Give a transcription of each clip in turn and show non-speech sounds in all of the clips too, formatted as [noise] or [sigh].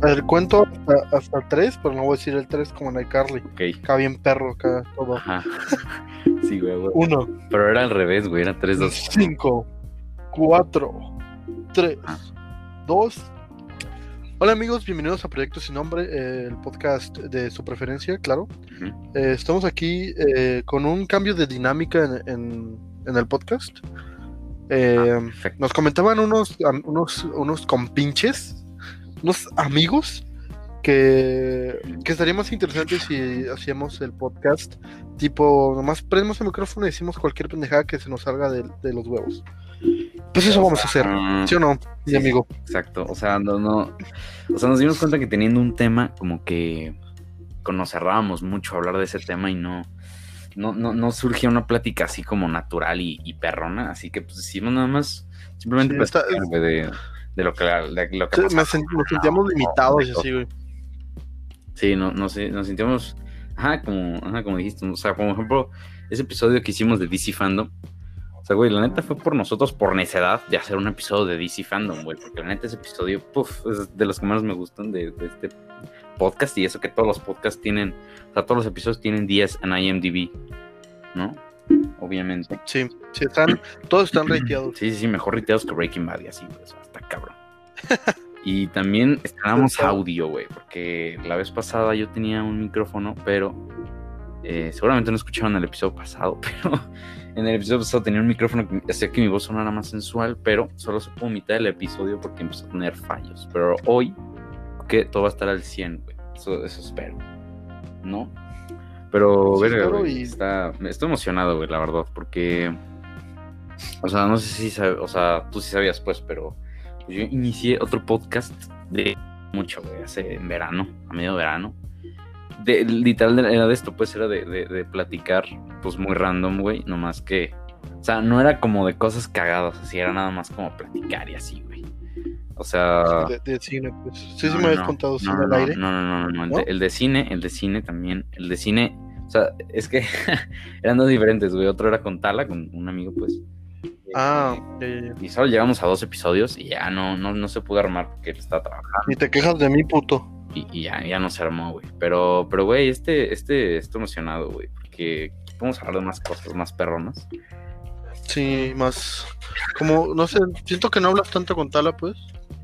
Ver, cuento hasta, hasta tres, pero no voy a decir el tres como en iCarly. Ok. Acá bien perro, acá todo. Ajá. [laughs] Sí, güey, güey. Uno, Pero era al revés, güey. Era 3, 2. cinco, cuatro, tres, Ah. dos. Hola amigos, bienvenidos a Proyecto Sin Nombre, eh, el podcast de su preferencia, claro. Eh, estamos aquí eh, con un cambio de dinámica en, en- en el podcast. Eh, Perfecto. Nos comentaban unos, unos, unos compinches, unos amigos, que, que estaría más interesante si hacíamos el podcast tipo, nomás prendemos el micrófono y decimos cualquier pendejada que se nos salga de, de los huevos. Pues eso vamos a hacer, Ah, ¿sí o no, mi sí, amigo? Exacto. O sea, no, no. O sea, nos dimos cuenta que teniendo un tema, como que nos cerrábamos mucho a hablar de ese tema y no. No, no, no surgía una plática así como natural y, y perrona, así que pues decidimos nada más simplemente Sí, está- de, de lo que, de lo que Sí, pasaba. me sen- nos sentíamos limitados y no, así, güey. Sí, no, no sé, nos sentíamos, ajá, como, ajá, como dijiste, o sea, como ejemplo, ese episodio que hicimos de DC Fandom, o sea, güey, la neta fue por nosotros, por necedad, de hacer un episodio de DC Fandom, güey, porque la neta ese episodio, puff, es de los que más me gustan de, de este podcast, y eso que todos los podcasts tienen, o sea, todos los episodios tienen 10 en IMDb, ¿no? Obviamente. Sí, sí, están, todos están rateados. Sí, sí, sí, mejor riteados que Breaking Bad y así, cabrón. [laughs] Y también estrenamos audio, güey, porque la vez pasada yo tenía un micrófono, pero eh, seguramente no escucharon el episodio pasado, [laughs] pero en el episodio pasado tenía un micrófono que hacía que mi voz sonara más sensual, pero solo supo mitad del episodio porque empezó a tener fallos. Pero hoy, que todo va a estar al 100, güey, eso, eso espero, ¿no? Pero, Sí, verga, espero güey, y- está, estoy emocionado, güey, la verdad, porque, o sea, no sé si, o sea, tú sí sabías, pues, pero yo inicié otro podcast de mucho, güey, hace en verano, a medio verano. De, literal era de esto, pues era de, de- de platicar, pues muy random, güey, nomás que, o sea, no era como de cosas cagadas, así, era nada más como platicar y así, güey. O sea... De, de cine, pues. Sí, no, sí no, me habías contado no, cine no, al no, aire. No, no, no, no, el de cine, el de cine también, el de cine, o sea, es que [laughs] eran dos diferentes, güey, otro era con Tala, con un amigo, pues. Ah, ya. Y solo llegamos a dos episodios y ya no, no, no se pudo armar porque él estaba trabajando Y te quejas de mí, puto. y, y ya, ya no se armó, güey. Pero, pero, güey, este, este, estoy emocionado, güey, porque podemos hablar de más cosas más perronas. Sí, más. Como, no sé, siento que no hablas tanto con Tala, pues.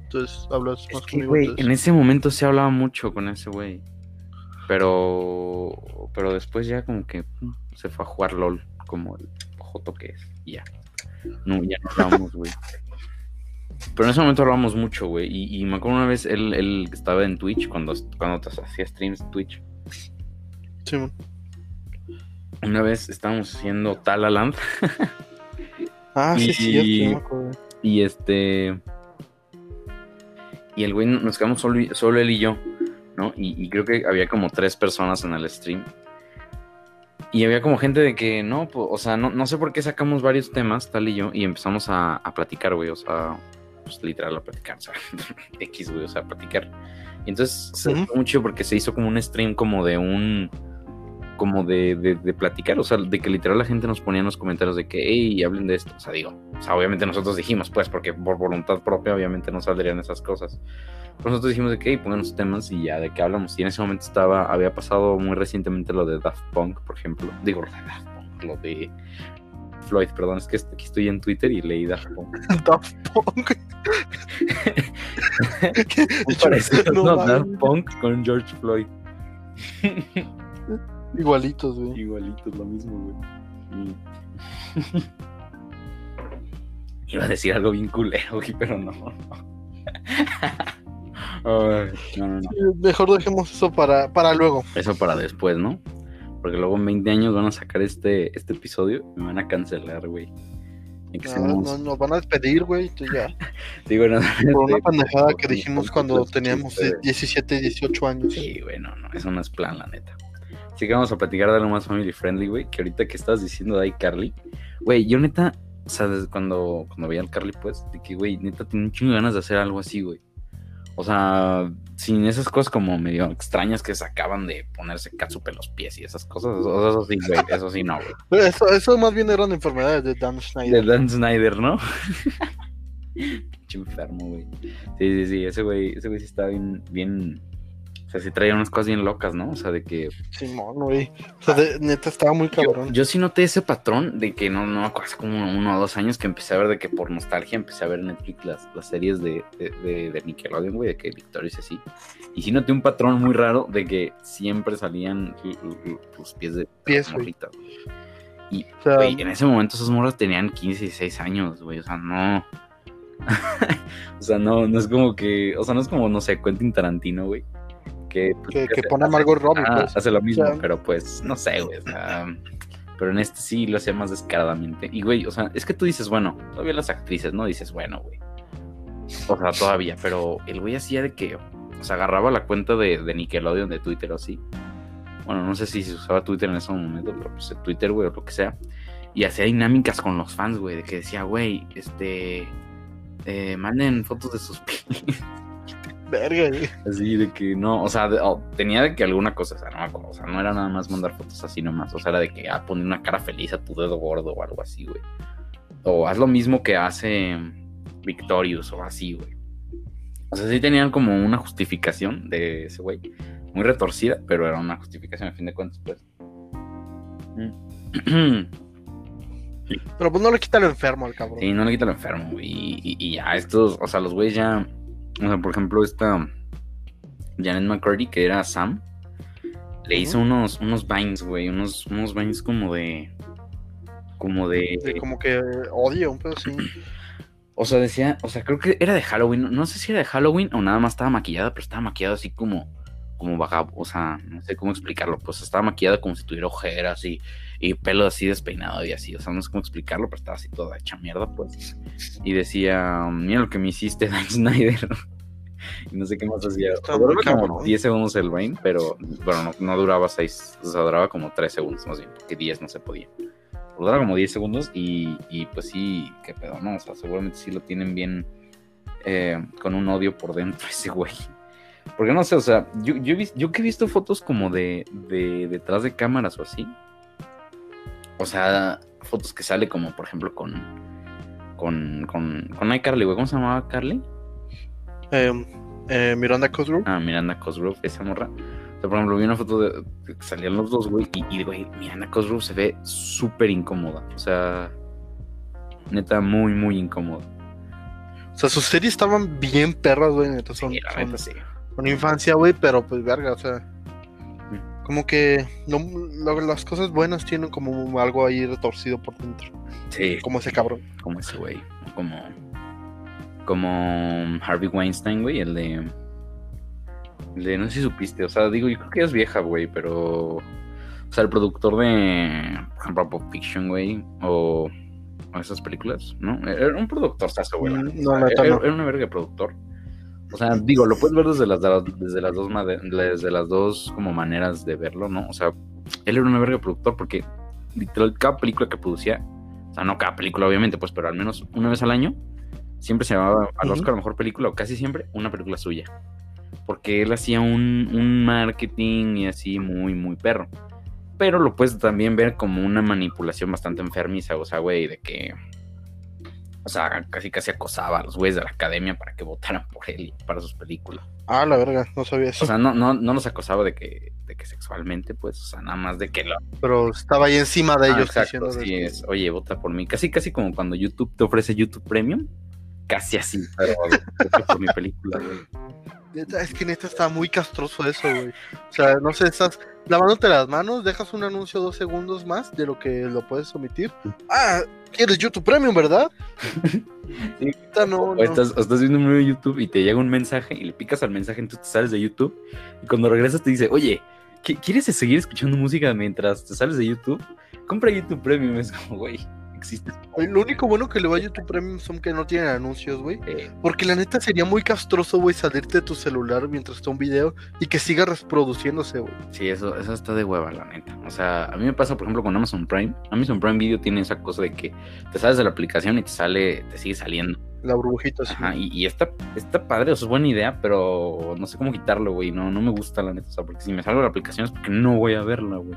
Entonces hablas Es más que, conmigo. güey, entonces. en ese momento se hablaba mucho con ese güey. Pero, pero después ya como que pum, se fue a jugar LOL como el joto que es. y ya. No, ya no hablábamos, güey. Pero en ese momento hablábamos mucho, güey. Y, y me acuerdo una vez él, él estaba en Twitch cuando, cuando te hacía streams en Twitch. Sí, man. Una vez estábamos haciendo Talaland Ah, sí, Y- sí, acordé. y este. Y el güey nos quedamos solo, solo él y yo, ¿no? Y, y creo que había como tres personas en el stream. Y había como gente de que no, pues, o sea, no, no sé por qué sacamos varios temas, tal y yo, y empezamos a, a platicar, güey, o sea, pues literal a platicar, [laughs] o sea, X, güey, o sea, a platicar. Y entonces se Ujú. fue mucho porque se hizo como un stream como de un, como de, de, de platicar, o sea, de que literal la gente nos ponía en los comentarios de que, hey, hablen de esto, o sea, digo, o sea, obviamente nosotros dijimos, pues, porque por voluntad propia obviamente no saldrían esas cosas. Pero nosotros dijimos de que, hey, pónganos temas y ya, de qué hablamos. Y en ese momento estaba, había pasado muy recientemente lo de Daft Punk, por ejemplo. Digo, lo de Daft Punk, lo de Floyd, perdón, es que aquí estoy en Twitter y leí Daft Punk. [laughs] Daft Punk. [laughs] [laughs] No. Daft Punk con George Floyd. Igualitos, güey. Igualito, es lo mismo, güey. Y- Iba a decir algo bien culero, güey, pero no. [laughs] Ay, no, no, no. Sí, Mejor dejemos eso para, para luego. Eso para después, ¿no? Porque luego en 20 años van a sacar este, este episodio y me van a cancelar, güey. No, seamos- no, nos van a despedir, güey. entonces ya. [laughs] Digo, no, Por una este, pendejada que dijimos cuando teníamos por- 17, 18 años. Sí, güey, no, no, eso no es plan, la neta. Así que vamos a platicar de algo más family friendly, güey. Que ahorita que estabas diciendo de ahí, Carly. Güey, yo neta, o sea, desde cuando, cuando veía al Carly, pues, de que, güey, neta, tenía un chingo de ganas de hacer algo así, güey. O sea, sin esas cosas como medio extrañas que sacaban de ponerse catsup en los pies y esas cosas. Eso, eso sí, güey, eso sí no, güey. Eso, eso más bien eran enfermedades de Dan De Schneider. Dan Snyder, ¿no? [laughs] pinche enfermo, güey. Sí, sí, sí, ese güey, ese güey sí está bien, bien. Sea, sí traía unas cosas bien locas, ¿no? O sea, de que. Simón, güey. O sea, de- neta estaba muy cabrón. Yo sí noté ese patrón de que no, no, hace como uno o dos años que empecé a ver de que por nostalgia empecé a ver en Netflix las, las series de, de, de, de Nickelodeon, güey, de que Victorious y así. Y sí noté un patrón muy raro de que siempre salían los pies de Pies, güey. Y, O sea, güey, en ese momento esas morras tenían 15 y 16 años, güey, o sea, no. [laughs] o sea, no, no es como que, o sea, no es como, no sé, Quentin Tarantino, güey. Que, pues, que, que hace- pone a Margot Robbie, Ah, pues. hace lo mismo, pero pues no sé, güey. pero en este sí lo hacía más descaradamente. Y güey, o sea, es que tú dices, bueno, todavía las actrices, ¿no? Dices, bueno, güey. O sea, todavía, pero el güey hacía de que, o sea, agarraba la cuenta de, de Nickelodeon de Twitter o así. Bueno, no sé si se usaba Twitter en ese momento, pero pues Twitter, güey, o lo que sea. Y hacía dinámicas con los fans, güey, de que decía, güey, este. eh, manden fotos de sus [laughs] pies. Verga, güey. Así de que no, o sea, de- oh, tenía de que alguna cosa, o sea, no me acuerdo, o sea, no era nada más mandar fotos así nomás, o sea, era de que ah, poner una cara feliz a tu dedo gordo o algo así, güey. O haz lo mismo que hace Victorious o así, güey. O sea, sí tenían como una justificación de ese güey, muy retorcida, pero era una justificación a fin de cuentas, pues. Mm. Pero pues no le quita lo enfermo al cabrón. Sí, no le quita lo enfermo, güey. Y, y- y ya, estos, o sea, los güeyes ya. O sea, por ejemplo, esta Janet McCurdy, que era Sam, le hizo unos, unos vines, güey. Unos, unos vines como de. Como de. De como que odio, un pedo. [clears throat] O sea, decía, o sea, creo que era de Halloween. No, no sé si era de Halloween o nada más estaba maquillada, pero estaba maquillada así como, como vagab, o sea, no sé cómo explicarlo. Pues estaba maquillada como si tuviera ojeras y, y pelo así despeinado y así. O sea, no sé cómo explicarlo, pero estaba así toda hecha mierda, pues. Y decía, mira lo que me hiciste, [laughs] Dan Snyder. y no sé qué más hacía. Duraba como cabrón. 10 segundos el Vine, pero bueno, no, no duraba 6, o sea, duraba como 3 segundos más bien, porque 10 no se podía. Duraba como 10 segundos y, y pues sí, qué pedo, ¿no? O sea, seguramente sí lo tienen bien eh, con un odio por dentro [laughs] ese güey. Porque no sé, o sea, yo, yo, yo que he visto fotos como de, de detrás de cámaras o así. O sea, fotos que sale como, por ejemplo, con. Con. Con. Con iCarly, güey. ¿Cómo se llamaba Carly? Eh, eh, Miranda Cosgrove. Ah, Miranda Cosgrove, esa morra. O sea, por ejemplo, vi una foto de, que salían los dos, güey. Y, y, güey, Miranda Cosgrove se ve súper incómoda. O sea, neta, muy, muy incómoda. O sea, sus series estaban bien perras, güey. Neta, son, Sí, son- neta, sí. son infancia, güey, pero pues verga, o sea. Como que no- lo- las cosas buenas tienen como algo ahí retorcido por dentro. Sí, Como ese cabrón. como ese güey. Como. Como Harvey Weinstein, güey, el de. El de. No sé si supiste. O sea, digo, yo creo que es vieja, güey, pero. O sea, el productor de. Por ejemplo, Pop Fiction, güey. O. o esas películas, ¿no? Era un productor, güey. Mm, no, la neta, era, no. era una verga de productor. O sea, digo, lo puedes ver desde las, desde las dos desde las dos como maneras de verlo, ¿no? O sea, él era una verga productor porque literal cada película que producía, o sea, no cada película obviamente, pues, pero al menos una vez al año, siempre se llamaba al. Oscar a mejor película o casi siempre una película suya. Porque él hacía un, un marketing y así muy, muy perro. Pero lo puedes también ver como una manipulación bastante enfermiza, o sea, güey, de que o sea, casi casi acosaba a los güeyes de la academia para que votaran por él y para sus películas. Ah, la verga, no sabía eso. O sea, no, no, no los acosaba de que, de que sexualmente, pues, o sea, nada más de que lo. pero estaba ahí encima de Ah, ellos exacto, sí, que- es, oye, vota por mí. Casi, casi como cuando YouTube te ofrece YouTube Premium. Casi así, pero [laughs] vota por mi película, güey. Es que neta está muy castroso eso, güey. O sea, no sé, estás lavándote las manos, dejas un anuncio dos segundos más de lo que lo puedes omitir. Ah, quieres YouTube Premium, ¿verdad? [laughs] Sí. No, O no. estás, o estás viendo un video de YouTube y te llega un mensaje y le picas al mensaje, entonces te sales de YouTube y cuando regresas te dice, oye, ¿qui- ¿quieres seguir escuchando música mientras te sales de YouTube? Compra YouTube Premium. Es como, güey, existe. Lo único bueno que le va a YouTube Premium son que no tienen anuncios, güey. Eh, Porque la neta sería muy castroso, güey, salirte de tu celular mientras está un video y que siga reproduciéndose, güey. Sí, eso, eso está de hueva, la neta. O sea, a mí me pasa, por ejemplo, con Amazon Prime. Amazon Prime Video tiene esa cosa de que te sales de la aplicación y te sale, te sigue saliendo. La burbujita así. Ajá, y, y está, está padre, o sea, es buena idea, pero no sé cómo quitarlo, güey. No, no me gusta, la neta. O sea, porque si me salgo de la aplicación es porque no voy a verla, güey.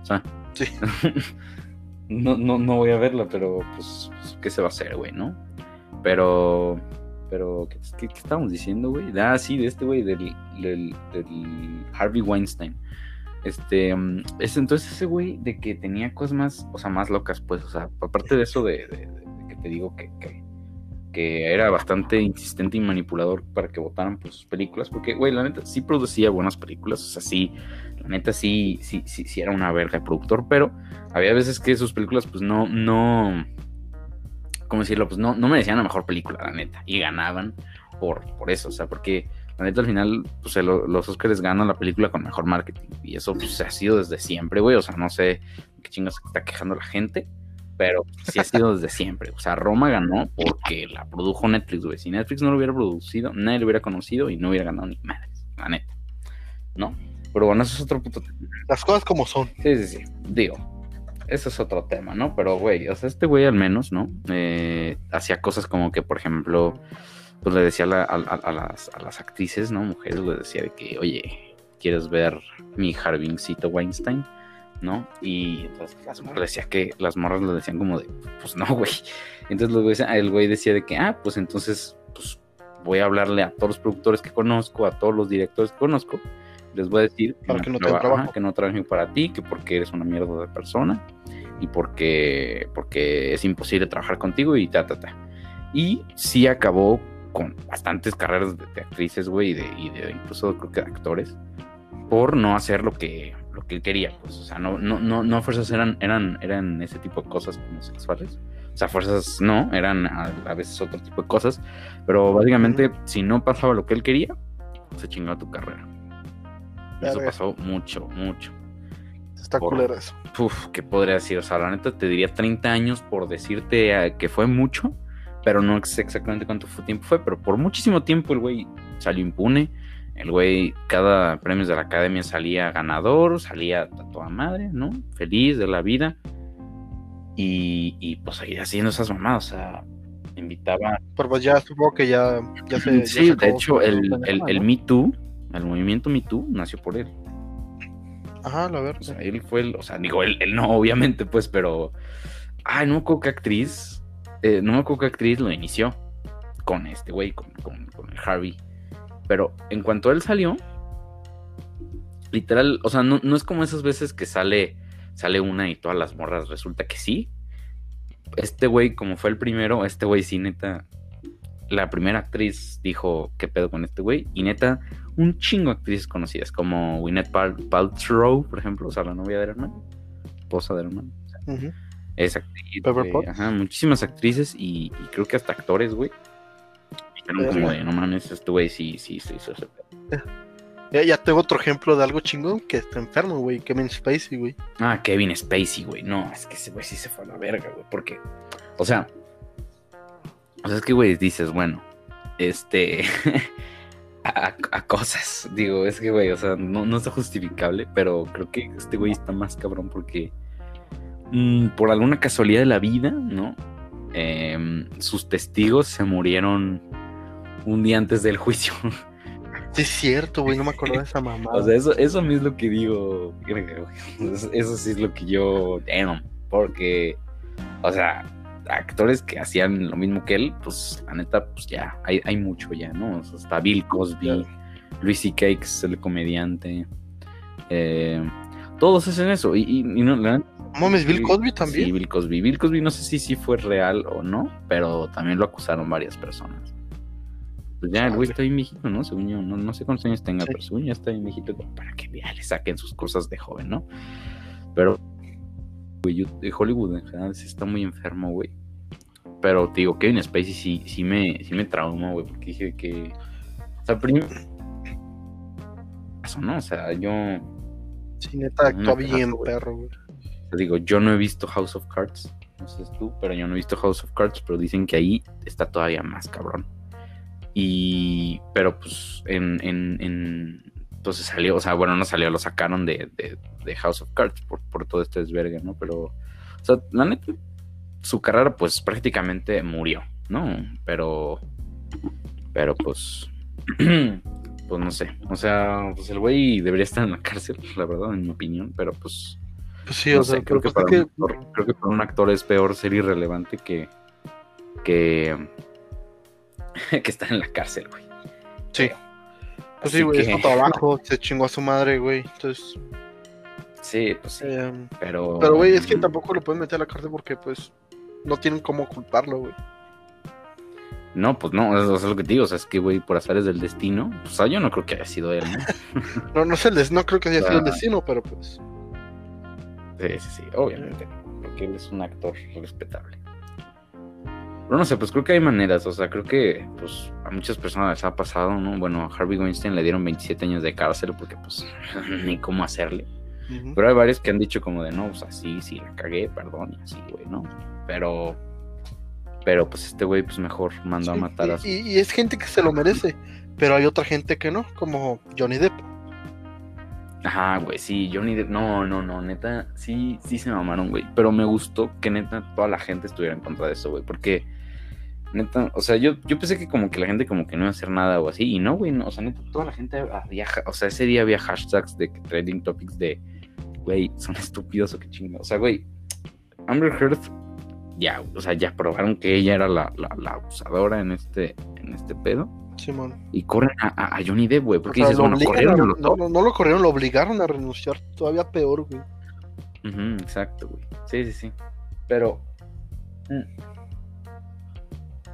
O sea, Sí. [laughs] no, no, no voy a verla, pero pues, ¿qué se va a hacer, güey, no? Pero, Pero, ¿qué, qué, estábamos diciendo, güey? Ah, sí, de este güey, del, del, Harvey Weinstein. Este, es entonces ese güey de que tenía cosas más, o sea, más locas, pues, o sea, aparte de eso de que te digo que, que, que era bastante insistente y manipulador para que votaran por sus películas, porque, güey, la neta sí producía buenas películas, o sea, sí, la neta sí, sí, sí, sí era una verga de productor, pero había veces que sus películas, pues, no, no, ¿cómo decirlo? Pues no, no merecían la mejor película, la neta, y ganaban por, por eso, o sea, porque la neta, al final, pues los Oscars ganan la película con mejor marketing. Y eso pues, ha sido desde siempre, güey. O sea, no sé qué chingas está quejando la gente. Pero sí ha sido desde siempre. O sea, Roma ganó porque la produjo Netflix, güey. Si Netflix no lo hubiera producido, nadie lo hubiera conocido y no hubiera ganado ni madres. La neta. ¿No? Pero bueno, eso es otro puto tema. Las cosas como son. Sí, sí, sí. Digo, ese es otro tema, ¿no? Pero, güey, o sea, este güey al menos, ¿no? Eh, hacía cosas como que, por ejemplo, pues le decía a, la- a- a- a las, a las actrices, ¿no? Mujeres, le decía de que, oye, ¿quieres ver mi Harvincito Weinstein? ¿No? Y entonces las morras le decía que, las morras le decían como de, pues no, güey. Entonces los güeyes- el güey decía de que, ah, pues entonces, pues voy a hablarle a todos los productores que conozco, a todos los directores que conozco, les voy a decir Para que no traba- trabajo. ajá, que no trabajen para ti, que porque eres una mierda de persona y porque, porque es imposible trabajar contigo y ta, ta, ta. Y sí acabó con bastantes carreras de, de actrices, güey, y de, y de incluso creo que de actores, por no hacer lo que, lo que él quería, pues, o sea, no, no, no, no fuerzas eran, eran, eran ese tipo de cosas como sexuales, o sea, fuerzas no, eran a, a veces otro tipo de cosas, pero básicamente, si no pasaba lo que él quería, se chingaba tu carrera. Eso pasó mucho, mucho. Está Por- culero eso. Uf, ¿qué podría decir? O sea, la neta te diría 30 años por decirte eh, que fue mucho, pero no sé exactamente cuánto fue- tiempo fue, pero por muchísimo tiempo el güey salió impune. El güey, cada premio de la academia salía ganador, salía a toda madre, ¿no? Feliz de la vida. Y, y pues seguía haciendo esas mamadas, o sea, invitaba. Pero pues ya supongo que ya, ya se. ya [laughs] Sí, se de hecho, el, el, el ¿no? Me Too, el movimiento Me Too, nació por él. Ajá, la O verdad. sea, él fue el, o sea, digo, él, él no, obviamente, pues, pero. Ay, no me acuerdo qué actriz. eh, no me acuerdo qué actriz lo inició con este güey, con, con, con el Harvey. Pero en cuanto él salió, literal, o sea, no, no es como esas veces que sale, sale una y todas las morras resulta que sí. Este güey, como fue el primero, este güey sí, neta. La primera actriz dijo, ¿qué pedo con este güey? Y neta, un chingo de actrices conocidas, como Gwyneth Pal- Paltrow, por ejemplo, o sea, la novia de Herman, esposa de Herman. o sea, es actriz, Pepper güey, ajá, muchísimas actrices y, y creo que hasta actores, güey. Dijeron como de, no mames, este güey sí, sí, sí, hizo ese pedo". Ya, ya tengo otro ejemplo de algo chingón que está enfermo, güey. Kevin Spacey, güey. Ah, Kevin Spacey, güey. No, es que ese güey sí se fue a la verga, güey. Porque, o sea, o sea, es que, güey, dices, bueno, este, [laughs] a, cosas, digo, es que, güey, o sea, no, no está justificable, pero creo que este güey está más cabrón porque, mm, por alguna casualidad de la vida, ¿no? Em, sus testigos se murieron un día antes del juicio. [laughs] Sí, es cierto, güey. No me acuerdo de esa mamada. O sea, eso, eso a mí es lo que digo. [laughs] eso sí es lo que yo. Damn. Porque, o sea, actores que hacían lo mismo que él, pues la neta, pues ya, hay, hay mucho ya, ¿no? O sea, está Bill Cosby, Luis C.K., que es el comediante. eh, todos hacen eso. Y, y- y no, la Mames, Bill sí, Cosby Sí, también. Bill Cosby. Bill Cosby no sé si sí fue real o no, pero también lo acusaron varias personas. Pues ya el güey Chale. está bien viejito, ¿no? Según yo, no, no sé cuántos años tenga, Sí. pero según yo está bien viejito como para que ya le saquen sus cosas de joven, ¿no? Pero, güey, de Hollywood en general sí está muy enfermo, güey. Pero te digo, Kevin Spacey sí, sí me, sí me trauma, güey, porque dije que. O sea, primero. Eso, ¿no? O sea, yo. Sí, neta, actúa bien, perro, güey. Te digo, yo no he visto House of Cards. No sé tú, pero yo no he visto House of Cards, pero dicen que ahí está todavía más cabrón. Y. Pero pues en. en, en- entonces salió, o sea, bueno, no salió, lo sacaron de, de- de House of Cards por, por todo este desvergue, ¿no? Pero. O sea, la neta, su carrera, pues prácticamente murió, ¿no? Pero. Pero pues. [clears throat] pues no sé. O sea, pues el güey debería estar en la cárcel, la verdad, en mi opinión, pero pues. Pues sí, No o sé, sea, creo, que pues para es un actor, creo que para un actor es peor ser irrelevante que, que, [laughs] que está en la cárcel, güey. Sí. Pues Así sí, güey, es que- su trabajo, se chingó a su madre, güey. Entonces, Sí, pues sí. eh, Pero. pero güey, es que tampoco lo pueden meter a la cárcel porque, pues, no tienen cómo culparlo, güey. No, pues no, eso es lo que te digo. O sea, es que, güey, por azares del destino. Pues, o sea, yo no creo que haya sido él, ¿no? [laughs] No, no sé, no creo que haya sido el Ah. destino, pero pues. Sí, sí, sí, obviamente. Porque él es un actor respetable. Pero no sé, pues creo que hay maneras. O sea, creo que pues a muchas personas les ha pasado, ¿no? Bueno, a Harvey Weinstein le dieron 27 años de cárcel porque pues [laughs] ni cómo hacerle. Pero hay varios que han dicho como de, no, o sea, sí, sí, la cagué, perdón, y así, güey, ¿no? Pero, pero pues este güey pues mejor mandó a matar a su... y, es gente que se lo merece, pero hay otra gente que no, como Johnny Depp. Ajá, güey, sí, Johnny Depp, no, no, no, neta, sí, sí se mamaron, güey. Pero me gustó que neta toda la gente estuviera en contra de eso, güey, porque neta, o sea, yo, yo pensé que como que la gente como que no iba a hacer nada o así, y no, güey, no, o sea, neta, toda la gente había, ja- o sea, ese día había hashtags de trending topics de, güey, son [laughs] estúpidos o qué chingo, o sea, güey, Amber Heard, ya, o sea, ya probaron que ella era la, la, la abusadora en este, en este pedo, Simón. y corren a, a- a Johnny Depp, güey, O porque sea, dices, lo bueno, corrieron a- no, no, no lo corrieron, lo obligaron a renunciar, todavía peor, güey. Ujú, exacto, güey. Sí, sí, sí. Pero. mm,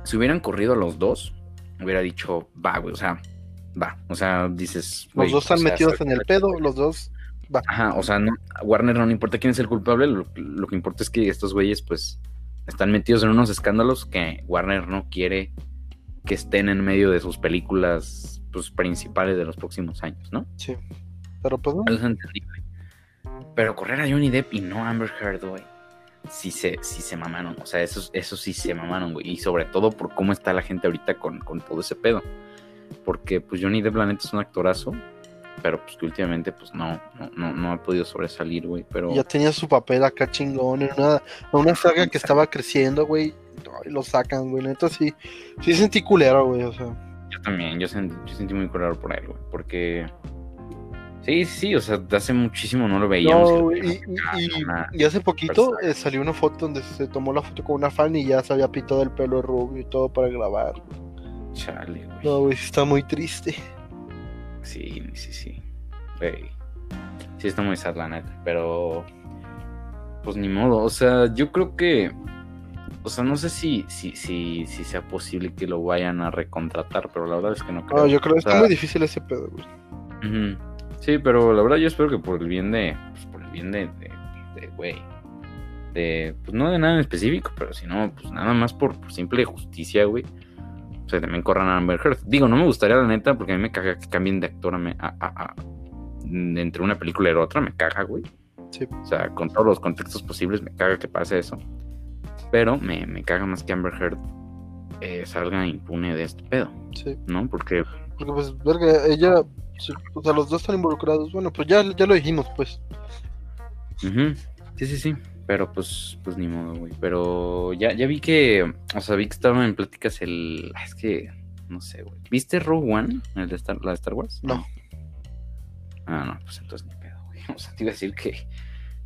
Si hubieran corrido a los dos, hubiera dicho, va, güey, o sea, va. O sea, dices. Los dos están o sea, metidos en el pedo, los dos. Ajá, o sea, no, a Warner no le importa quién es el culpable, lo, lo que importa es que estos güeyes, pues, están metidos en unos escándalos que Warner no quiere que estén en medio de sus películas, pues, principales de los próximos años, ¿no? Sí. Pero pues no. Eso es entendible. Pero correr a Johnny Depp y no a Amber Heard, güey. Sí se, sí se mamaron. O sea, eso, eso sí se mamaron, güey. Y sobre todo por cómo está la gente ahorita con, con todo ese pedo. Porque pues Johnny Depp, la neta, es un actorazo. Pero pues que últimamente pues no, no, no, no ha podido sobresalir, güey. Pero Ya tenía su papel acá chingón en una, en una saga que estaba creciendo, güey. Y lo sacan, güey. Neta sí. Sí sentí culero, güey. O sea. yo también, yo sentí, yo sentí muy curado por él, güey. Porque... Sí, sí, o sea, hace muchísimo no lo veíamos. No, y, y- y hace poquito eh, salió una foto donde se tomó la foto con una fan y ya se había pintado el pelo rubio y todo para grabar. Chale, güey. No, güey, sí está muy triste. Sí, sí, sí. Sí, está muy sad, la neta. Pero. Pues ni modo. O sea, yo creo que. O sea, no sé si, si, si, si sea posible que lo vayan a recontratar, pero la verdad es que no creo. No, yo creo que O está sea, muy difícil ese pedo, güey. Sí, pero la verdad yo espero que por el bien de. Pues por el bien de. de, de, güey. De. Pues no de nada en específico, pero si no, pues nada más por, por simple justicia, güey. Sea, también corran a Amber Heard. Digo, no me gustaría la neta, porque a mí me caga que cambien de actor a, me- a- a- a- entre una película y la otra, me caga, güey. Sí. O sea, con todos los contextos posibles, me caga que pase eso. Pero me, me caga más que Amber Heard eh, salga impune de este pedo, Sí. ¿no? Porque, Porque, pues, verga, ella. o sea, los dos están involucrados. Bueno, pues ya, ya lo dijimos, pues. sí, sí, sí. Pero pues, pues ni modo, güey. Pero ya, ya vi que, o sea, vi que estaba en pláticas el. ah, Es que, no sé, güey. ¿Viste Rogue One? El de Star, la de Star Wars? No. Ah, no, pues entonces ni pedo, güey. [laughs] O sea, te iba a decir que,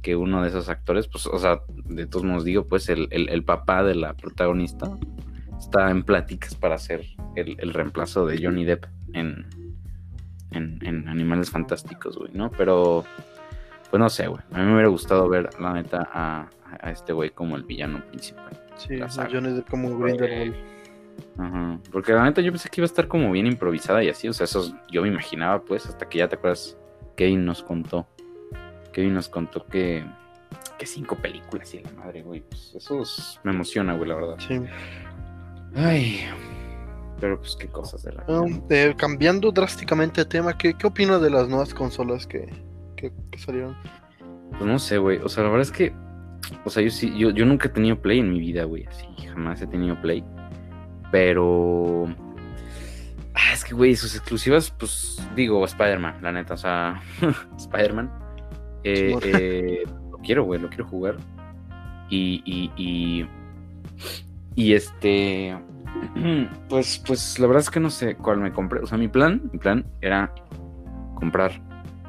que uno de esos actores, pues, o sea, de todos modos digo, pues el, el, el papá de la protagonista está en pláticas para hacer el, el reemplazo de Johnny Depp en, en, en Animales Fantásticos, güey, ¿no? Pero, pues no sé, güey. A mí me hubiera gustado ver, la neta, a, a este güey como el villano principal. Sí. Johnny Depp como Grindelwald. Ajá. Porque la neta yo pensé que iba a estar como bien improvisada y así. O sea, eso yo me imaginaba, pues, hasta que ya te acuerdas, Kevin nos contó. Kevin nos contó que, que cinco películas y la madre, güey. Pues eso es- me emociona, güey, la verdad. Sí. Ay. Pero pues qué cosas de la vida, Um, eh, cambiando drásticamente de tema, ¿qué, qué opinas de las nuevas consolas que, que, que salieron? Pues no sé, güey. O sea, la verdad es que. O sea, yo sí, yo, yo nunca he tenido Play en mi vida, güey. Así, jamás he tenido Play. Pero. Ah, es que, güey, sus exclusivas, pues digo, Spider-Man, la neta. O sea, [laughs] Spider-Man. Eh, eh, lo quiero, güey, lo quiero jugar. Y, y, y. Y este. [clears throat] Pues, pues la verdad es que no sé cuál me compré. O sea, mi plan, mi plan era comprar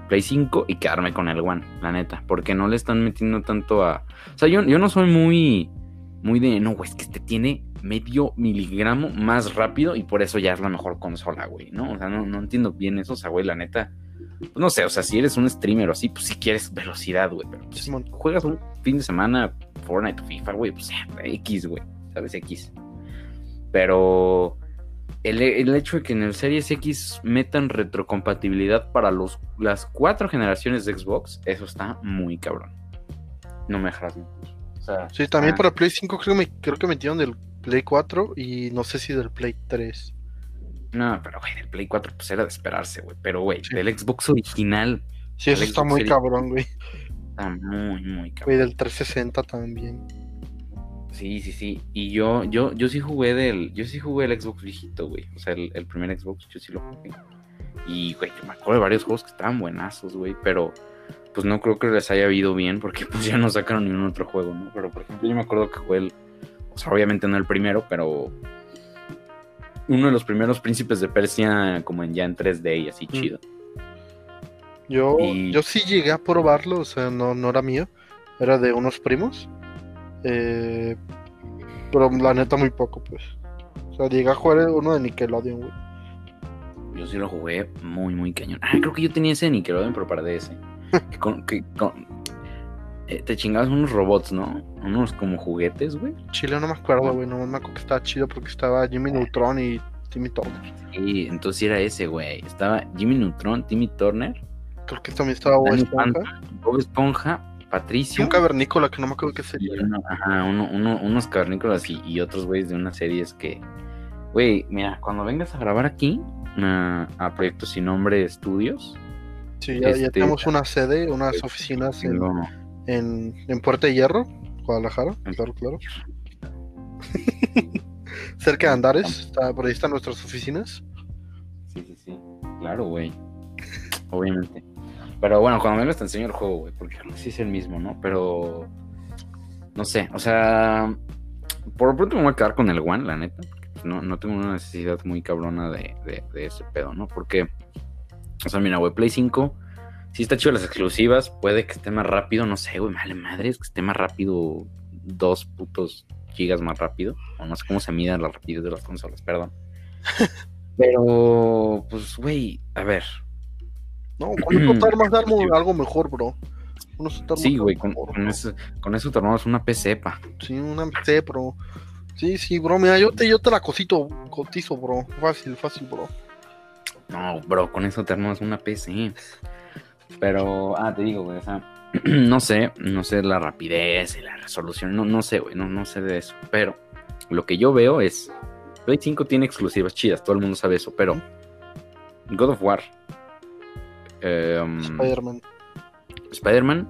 Play 5 y quedarme con el One, la neta. Porque no le están metiendo tanto a. O sea, yo, yo no soy muy. Muy de. No, güey, es que este tiene medio miligramo más rápido y por eso ya es la mejor consola, güey, ¿no? O sea, no, no entiendo bien eso, o sea, güey, la neta. Pues no sé, o sea, si eres un streamer o así, pues si quieres velocidad, güey, pero pues, si juegas un fin de semana Fortnite o FIFA, güey, pues X, güey, ¿sabes? X. Pero el, el hecho de que en el Series X metan retrocompatibilidad para los, las cuatro generaciones de Xbox, eso está muy cabrón. No me dejarás mentir. O sea, Sí, también ah, para Play 5 creo que, me, creo que metieron del Play 4 y no sé si del Play 3. No, pero güey, del Play 4 pues era de esperarse, güey. Pero güey, Sí. del Xbox original Sí, eso está Xbox muy Series. cabrón, güey. está muy, muy Güey, cabrón. del 360 también. Sí, sí, sí. Y yo, yo, yo sí jugué del, yo sí jugué el Xbox viejito, güey. O sea, el, el primer Xbox, yo sí lo jugué. Y, güey, me acuerdo de varios juegos que estaban buenazos, güey. Pero, pues no creo que les haya habido bien, porque pues ya no sacaron ningún otro juego, ¿no? Pero, por ejemplo, yo me acuerdo que jugué el, o sea, obviamente no el primero, pero uno de los primeros príncipes de Persia, como en ya en 3D y así Mm. chido. Yo, Y- yo sí llegué a probarlo, o sea, no, no era mío, era de unos primos. Eh, pero la neta muy poco, pues. O sea, llegué a jugar uno de Nickelodeon, güey. Yo sí lo jugué muy, muy cañón. Ah, creo que yo tenía ese de Nickelodeon, pero para DS. [laughs] que con, que con- eh, te chingabas unos robots, ¿no? Unos como juguetes, güey. Chile no me acuerdo, güey, no me acuerdo que estaba chido porque estaba Jimmy Neutron y Timmy Turner. Y entonces sí era ese, güey. Estaba Jimmy Neutron, Timmy Turner, Creo que también estaba Bob Esponja. Bob Esponja, Patricio. un cavernícola que no me acuerdo qué sería. uno- ajá, uno- uno- unos cavernícolas y, y otros güeyes de unas series que. Güey, mira, cuando vengas a grabar aquí a, a Proyecto Sin Nombre Estudios, Sí, ya, ya este- tenemos una sede, unas oficinas en, en, en Puerta de Hierro, Guadalajara, claro, claro. [laughs] Cerca de Andares, está, por ahí están nuestras oficinas. Sí, sí, sí. Claro, güey. Obviamente. Pero bueno, cuando vengas te enseño el juego, güey, porque sí es el mismo, ¿no? Pero. No sé, o sea. Por lo pronto me voy a quedar con el One, la neta. No, no tengo una necesidad muy cabrona de, de, de ese pedo, ¿no? Porque. O sea, mira, güey, Play 5. Sí está chido las exclusivas. Puede que esté más rápido, no sé, güey, vale madre, es que esté más rápido. Dos putos gigas más rápido. O no sé cómo se mida la rapidez de las consolas, perdón. [laughs] Pero, pues, güey, a ver. No, con eso te armas algo, algo mejor, bro. Con eso te armas Sí, güey, con, mejor, con bro. eso, con eso te armamos una PC, pa. Sí, una PC, bro. Sí, sí, bro, mira, yo te, yo te la cosito, cotizo, bro. Fácil, fácil, bro. No, bro, con eso te armamos una PC. Pero, ah, te digo, güey, o sea, [clears throat] no sé, no sé la rapidez y la resolución, no, no sé, güey, no, no sé de eso. Pero lo que yo veo es, Play 5 tiene exclusivas chidas, todo el mundo sabe eso, pero God of War, eh, um, Spider-Man. Spider-Man.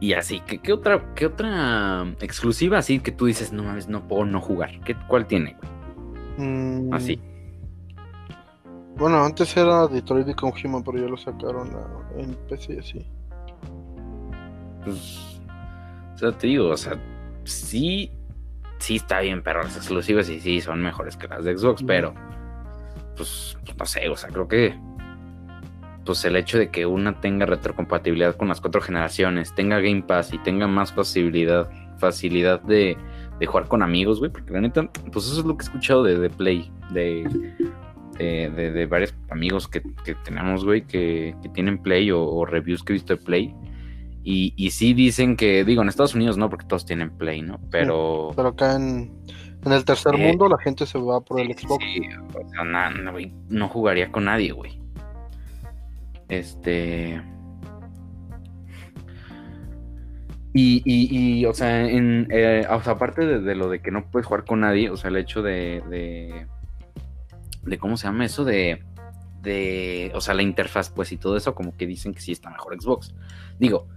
Y así, ¿qué, qué otra, ¿qué otra exclusiva así que tú dices, no mames, no puedo no jugar? ¿Qué, ¿Cuál tiene, güey? Mm, Así. Bueno, antes era Detroit Become Human, pero ya lo sacaron a- en PC y así. Pues, o sea, te digo, o sea, sí, sí está bien, pero las exclusivas y sí son mejores que las de Xbox, Ujú. pero, pues, no sé, o sea, creo que, pues el hecho de que una tenga retrocompatibilidad con las cuatro generaciones, tenga Game Pass y tenga más facilidad, facilidad de, de jugar con amigos, güey, porque la neta, pues eso es lo que he escuchado de, de Play, de, de, de- varios amigos que, que tenemos, güey, que, que tienen Play o, o reviews que he visto de Play. Y, y sí dicen que, digo, en Estados Unidos no, porque todos tienen Play, ¿no? Pero... Pero acá en, en el tercer Eh, mundo la gente se va por el Xbox. Sí, o sea, no, no jugaría con nadie, güey. Este. Y, y, y, o sea, en, eh, o sea, aparte de, lo de que no puedes jugar con nadie, o sea, el hecho de. de, de ¿Cómo se llama eso? De. de o sea, la interfaz, pues, y todo eso, como que dicen que sí está mejor Xbox. Digo,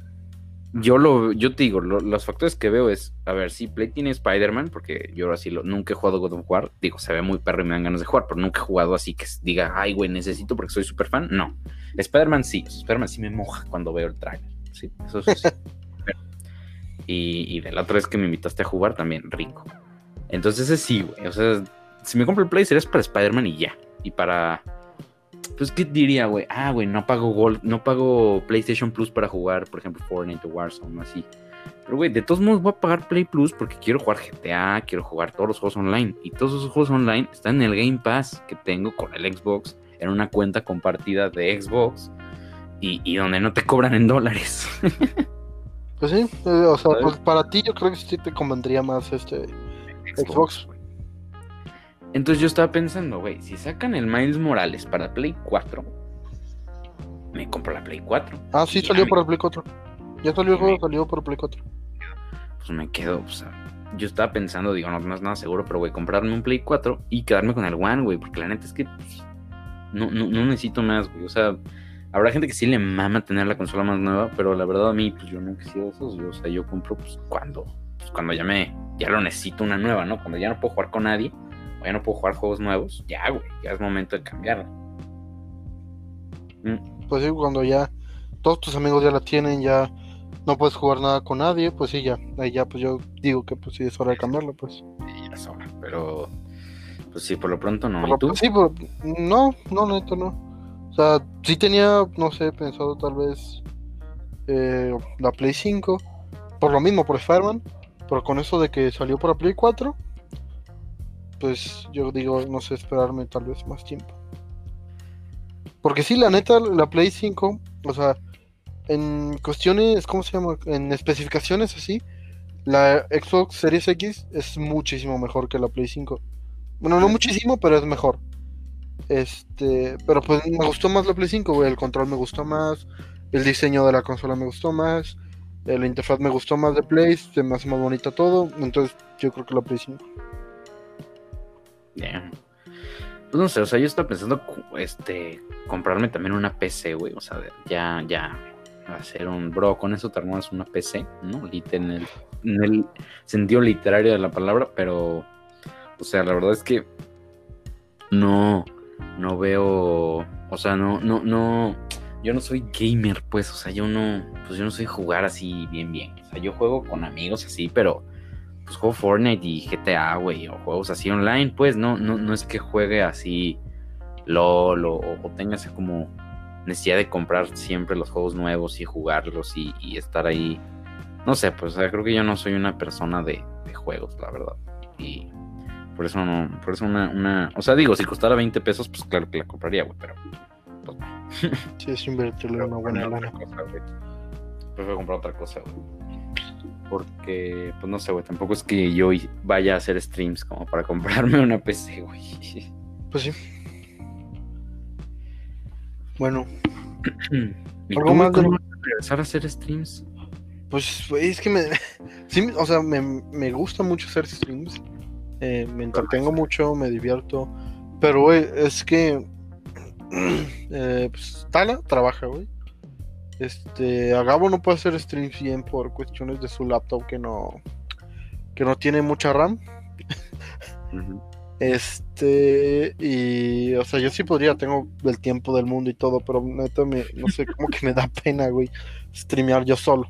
yo lo, yo te digo, lo- los factores que veo es, a ver, si Play tiene Spider-Man, porque yo ahora sí lo, nunca he jugado God of War, digo, se ve muy perro y me dan ganas de jugar, pero nunca he jugado así que diga, ay, güey, necesito porque soy súper fan. No, Spider-Man sí, Spider-Man sí me moja cuando veo el trailer, sí, eso sí. sí. [laughs] y, y de la otra vez que me invitaste a jugar también, rico. Entonces ese sí, güey, o sea, si me compro el Play sería para Spider-Man y ya, y para... Pues, ¿qué diría, güey? Ah, güey, no pago Gold, no pago PlayStation Plus para jugar, por ejemplo, Fortnite o Warzone o así. Pero, güey, de todos modos voy a pagar Play Plus porque quiero jugar GTA, quiero jugar todos los juegos online. Y todos esos juegos online están en el Game Pass que tengo con el Xbox, en una cuenta compartida de Xbox y, y donde no te cobran en dólares. [laughs] Pues sí, eh, o sea, pues para ti yo creo que sí te convendría más este Xbox. Entonces yo estaba pensando, güey, si sacan el Miles Morales para Play 4, me compro la Play 4. Ah, sí, salió me- el Play 4. Ya salió el juego, salió el Play 4. Pues me quedo, o sea, yo estaba pensando, digo, no, no es nada seguro, pero güey, comprarme un Play 4 y quedarme con el One, güey, porque la neta es que pues, no, no, no necesito más, güey. O sea, habrá gente que sí le mama tener la consola más nueva, pero la verdad a mí, pues yo nunca he sido de esos, yo, o sea, yo compro pues cuando, pues, cuando ya me, ya lo necesito una nueva, ¿no? Cuando ya no puedo jugar con nadie, ya no puedo jugar juegos nuevos, ya, güey, ya es momento de cambiarla. Mm, Pues sí, cuando ya todos tus amigos ya la tienen, ya no puedes jugar nada con nadie, pues sí, ya. Ahí ya, pues yo digo que pues sí es hora de cambiarlo, pues. sí, ya es hora, pero, pues sí, por lo pronto no. Por ¿Y lo- tú? Sí, pero no, no, neto, no. O sea, sí tenía, no sé, pensado tal vez eh, la Play 5, por lo mismo, por Spider-Man, pero con eso de que salió para Play 4, pues yo digo, no sé, esperarme tal vez más tiempo. Porque sí, la neta, la Play 5, o sea, en cuestiones, ¿cómo se llama? En especificaciones así, la Xbox Series X es muchísimo mejor que la Play 5. Bueno, no muchísimo, pero es mejor. Este, pero pues me gustó más la Play 5, güey. El control me gustó más, el diseño de la consola me gustó más, la interfaz me gustó más de Play, se me hace más bonita todo. Entonces, yo creo que la Play 5. Pues no sé, o sea, yo estaba pensando este comprarme también una PC, güey. O sea, ya, ya hacer un bro, con eso te armas una PC, ¿no? En el, en el sentido literario de la palabra, pero o sea, la verdad es que no, no veo, o sea, no, no, no, yo no soy gamer, pues, o sea, yo no, pues yo no soy jugar así bien, bien. O sea, yo juego con amigos así, pero pues juego Fortnite y GTA, güey, o juegos así online, pues no, no, no es que juegue así LOL o, o tenga esa como necesidad de comprar siempre los juegos nuevos y jugarlos y, y estar ahí. No sé, pues o sea, creo que yo no soy una persona de, de juegos, la verdad. Y por eso no, por eso una, una, o sea, digo, si costara 20 pesos, pues claro que la compraría, güey, pero pues no. Sí, es invertirle una buena lana. otra cosa, güey. Prefiero comprar otra cosa, güey. Porque, pues no sé, güey, tampoco es que yo vaya a hacer streams como para comprarme [laughs] una PC, güey. Pues sí. Bueno, [clears throat] ¿Y ¿Algo más de- regresar a hacer streams? pues güey, es que me. [laughs] Sí, o sea, me, me gusta mucho hacer streams. eh, me entretengo mucho, me divierto. Pero, güey, es que. [clears throat] eh, pues, Tala trabaja, güey. Este, Agabo no puede hacer streams bien por cuestiones de su laptop que no. que no tiene mucha RAM. Este, y, o sea, yo sí podría, tengo el tiempo del mundo y todo, pero neta, me, no sé, como que me da pena, güey, streamear yo solo.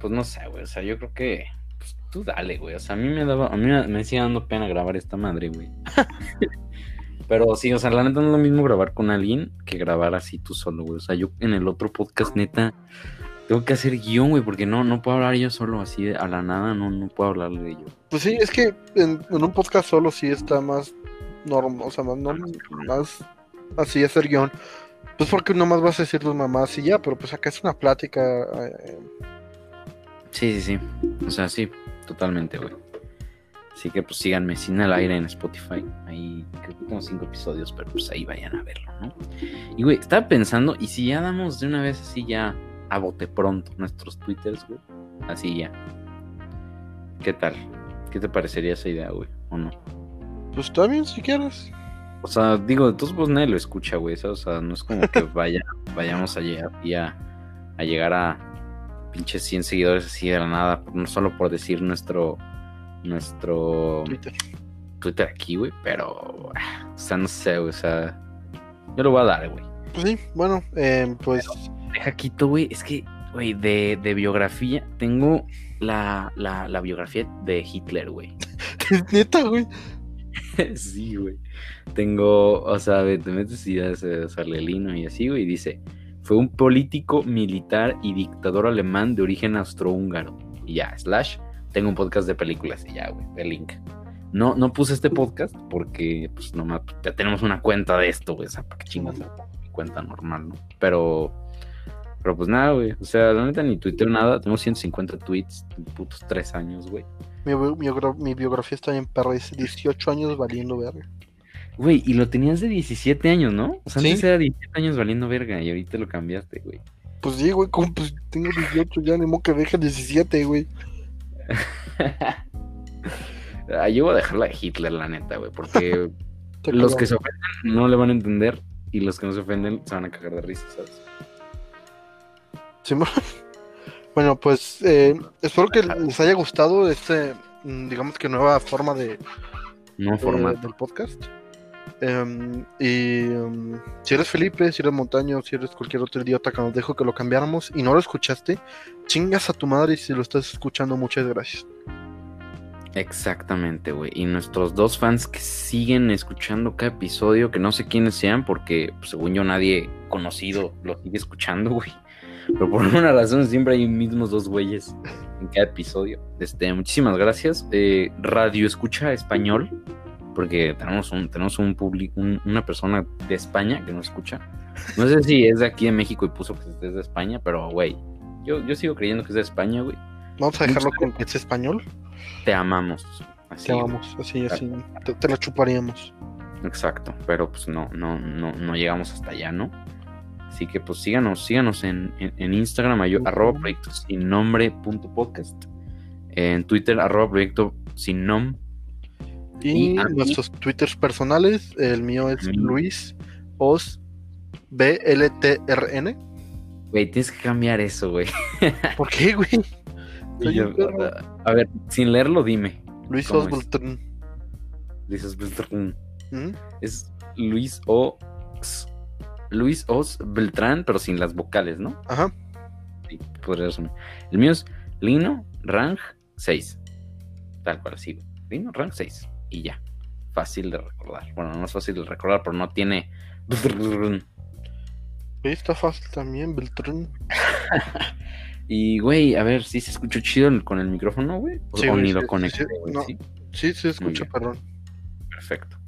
Pues no sé, güey. O sea, yo creo que. Pues tú dale, güey. O sea, a mí me daba. A mí me, me sigue dando pena grabar esta madre, güey. [laughs] Pero sí, o sea, la neta no es lo mismo grabar con alguien que grabar así tú solo, güey. O sea, yo en el otro podcast, neta, tengo que hacer guion, güey, porque no, no puedo hablar yo solo así de- a la nada, no, no puedo hablarle de yo. Pues sí, es que en, en un podcast solo sí está más normal, o sea, más, norm- más así hacer guion. Pues porque nomás vas a decir tus mamás y ya, pero pues acá es una plática. eh, Sí, sí, sí. O sea, sí, totalmente, güey. Así que pues síganme sin el aire en Spotify. Ahí creo que tengo cinco episodios, pero pues ahí vayan a verlo, ¿no? Y güey, estaba pensando, ¿y si ya damos de una vez así ya a bote pronto nuestros twitters, güey? Así ya. ¿Qué tal? ¿Qué te parecería esa idea, güey? ¿O no? pues está bien si quieres. O sea, digo, de todos modos nadie lo escucha, güey. O sea, no es como que [laughs] vaya, vayamos a llegar a, a llegar a pinches 100 seguidores así de la nada, no solo por decir nuestro nuestro Twitter. Twitter aquí, güey, pero o sea, no sé, güey, o sea, yo lo voy a dar, güey. Pues sí, bueno, eh, pues Deja quito, güey, es que, güey, de, de biografía tengo la, la, la biografía de Hitler, güey. [laughs] [laughs] neta, güey. sí, güey. Tengo, o sea, te metes y el hino y así, güey, y dice, Fue un político, militar y dictador alemán de origen austrohúngaro. Y ya, slash, tengo un podcast de películas y ya, güey, el link. No, no puse este podcast porque, pues, nomás, ya tenemos una cuenta de esto, güey, o sea, para que chingas mi cuenta normal, ¿no? Pero, pero pues nada, güey, o sea, la neta ni tuiteo nada, tengo 150 tweets en putos tres años, güey. Mi, biogra- mi biografía está bien perra, dice 18 años valiendo verga. Güey, y lo tenías de 17 años, ¿no? O sea, Sí. antes era 17 años valiendo verga y ahorita lo cambiaste, güey. Pues sí, güey, como pues tengo 18 ya, ni modo que deje 17, güey. [laughs] Ah, yo voy a dejar la de Hitler, la neta, güey, porque [laughs] los que se ofenden no le van a entender y los que no se ofenden se van a cagar de risa, ¿sabes? Simón. [laughs] Bueno, pues eh, espero que les haya gustado este, mm, digamos que nueva forma de, No formato. del podcast. Em, y em, si eres Felipe, si eres Montaño, si eres cualquier otro idiota que nos dejó que lo cambiáramos y no lo escuchaste, chingas a tu madre si lo estás escuchando, muchas gracias. Exactamente, güey. Y nuestros dos fans que siguen escuchando cada episodio, que no sé quiénes sean, porque pues, según yo nadie conocido lo sigue escuchando, güey. Pero por alguna razón siempre hay mismos dos güeyes en cada episodio. Este, muchísimas gracias. Eh, Radio Escucha Español, porque tenemos un, tenemos un público, un- una persona de España que nos escucha. No sé si es de aquí de México y puso que es de España, pero güey, yo, yo sigo creyendo que es de España, güey. Vamos a dejarlo con que es español. Te amamos. Así, Te amamos, así, así. Te, te la chuparíamos. Exacto, pero pues no, no, no, no llegamos hasta allá, ¿no? Así que pues síganos, síganos en, en, en Instagram, Ujú. arroba proyecto sin nombre punto podcast. En Twitter, arroba proyecto sin nom. Y, nuestros twitters personales, el mío es Luis Os BLTRN. Güey, tienes que cambiar eso, güey. [laughs] ¿Por qué, güey? Yo, a ver, sin leerlo, dime. Luis ¿Cómo Os es? Beltrán. Dices, Beltrán. ¿Mm? es Luis O. Luis Os Beltrán, pero sin las vocales, ¿no? Ajá. Sí, podría resumir. El mío es Lino Rang 6. Tal cual, así. güey. Lino Rang 6. Y ya. Fácil de recordar. Bueno, no es fácil de recordar, pero no tiene. Sí, está fácil también, Beltrán. [laughs] Y, güey, a ver si se escuchó chido con el micrófono, güey. O, Sí, o ni sí, lo sí, conecté, sí, no. sí. Sí, se escucha, perdón. Perfecto.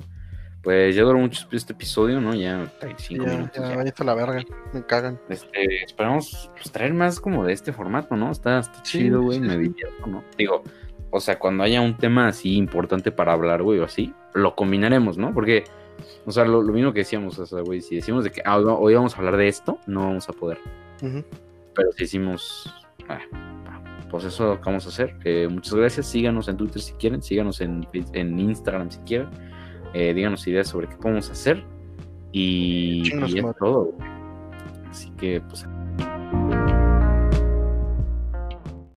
Pues ya duró mucho este episodio, ¿no? Ya 35 Ya, minutos. ya, ya. a la verga. Me cagan. Este, esperamos pues, traer más como de este formato, ¿no? Está, está Sí, chido, güey, sí, me sí. divierto, ¿no? Digo, o sea, cuando haya un tema así importante para hablar, güey, o así, lo combinaremos, ¿no? Porque, o sea, lo, lo mismo que decíamos, o sea, güey, si decimos de que ah, hoy va- hoy vamos a hablar de esto, no vamos a poder. Pero si decimos, ah, pues eso vamos a hacer. Eh, muchas gracias, síganos en Twitter si quieren, síganos en, en Instagram si quieren, eh, díganos ideas sobre qué podemos hacer y, y es todo. güey. Así que, pues,